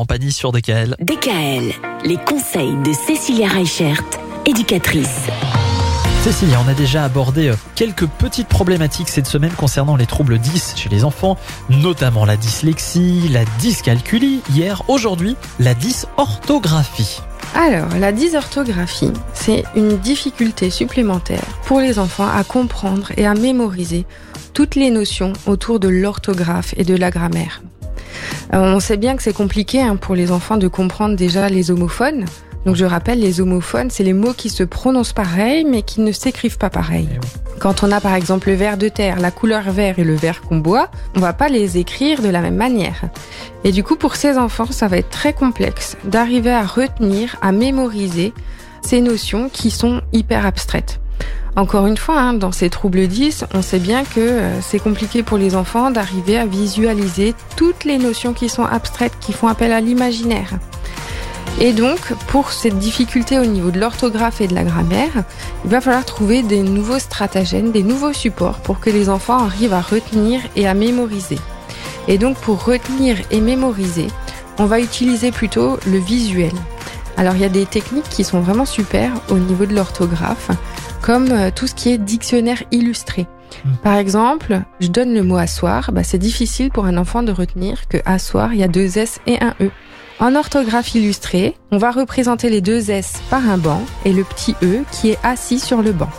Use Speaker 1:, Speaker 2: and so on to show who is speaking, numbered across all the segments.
Speaker 1: Laurent Pagny sur DKL.
Speaker 2: DKL, les conseils de Cécilia Reichert, éducatrice.
Speaker 1: Cécilia, on a déjà abordé euh, quelques petites problématiques cette semaine concernant les troubles 10 chez les enfants, notamment la dyslexie, la dyscalculie hier, aujourd'hui la dysorthographie.
Speaker 3: Alors, la dysorthographie, c'est une difficulté supplémentaire pour les enfants à comprendre et à mémoriser toutes les notions autour de l'orthographe et de la grammaire. Euh, on sait bien que c'est compliqué hein, pour les enfants de comprendre déjà les homophones, donc je rappelle, les homophones, c'est les mots qui se prononcent pareil, mais qui ne s'écrivent pas pareil.
Speaker 1: Eh
Speaker 3: Quand on a par exemple le verre de terre, la couleur vert et le verre qu'on boit, on va pas les écrire de la même manière. Et du coup, pour ces enfants, ça va être très complexe d'arriver à retenir, à mémoriser ces notions qui sont hyper abstraites. Encore une fois, hein, dans ces troubles 10, on sait bien que euh, c'est compliqué pour les enfants d'arriver à visualiser toutes les notions qui sont abstraites, qui font appel à l'imaginaire. Et donc, pour cette difficulté au niveau de l'orthographe et de la grammaire, il va falloir trouver des nouveaux stratagèmes, des nouveaux supports pour que les enfants arrivent à retenir et à mémoriser. Et donc, pour retenir et mémoriser, on va utiliser plutôt le visuel. Alors, il y a des techniques qui sont vraiment super au niveau de l'orthographe, comme euh, tout ce qui est dictionnaire illustré. Par exemple, je donne le mot asseoir, bah c'est difficile pour un enfant de retenir que asseoir, il y a deux S et un E. En orthographe illustrée, on va représenter les deux S par un banc et le petit E qui est assis sur le banc.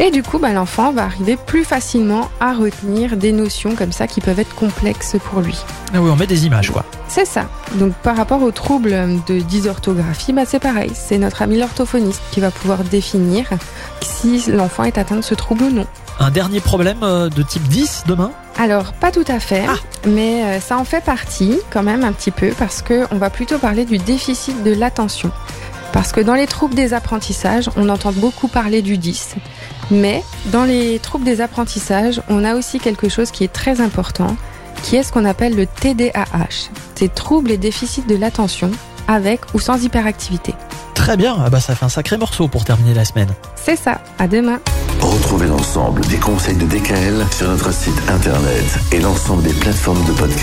Speaker 3: Et du coup, bah, l'enfant va arriver plus facilement à retenir des notions comme ça qui peuvent être complexes pour lui.
Speaker 1: Ah oui, on met des images quoi.
Speaker 3: C'est ça. Donc par rapport aux troubles de dysorthographie, bah, c'est pareil. C'est notre ami l'orthophoniste qui va pouvoir définir si l'enfant est atteint de ce trouble ou non.
Speaker 1: Un dernier problème euh, de type 10 demain?
Speaker 3: Alors, pas tout à fait,
Speaker 1: Ah.
Speaker 3: mais euh, ça en fait partie quand même un petit peu parce que on va plutôt parler du déficit de l'attention. Parce que dans les troubles des apprentissages, on entend beaucoup parler du 10, mais dans les troubles des apprentissages, on a aussi quelque chose qui est très important, qui est ce qu'on appelle le TDAH. C'est troubles et déficits de l'attention avec ou sans hyperactivité.
Speaker 1: Très bien, ah bah ça fait un sacré morceau pour terminer la semaine.
Speaker 3: C'est ça, à demain.
Speaker 4: Retrouvez l'ensemble des conseils de DKL sur notre site internet et l'ensemble des plateformes de podcast.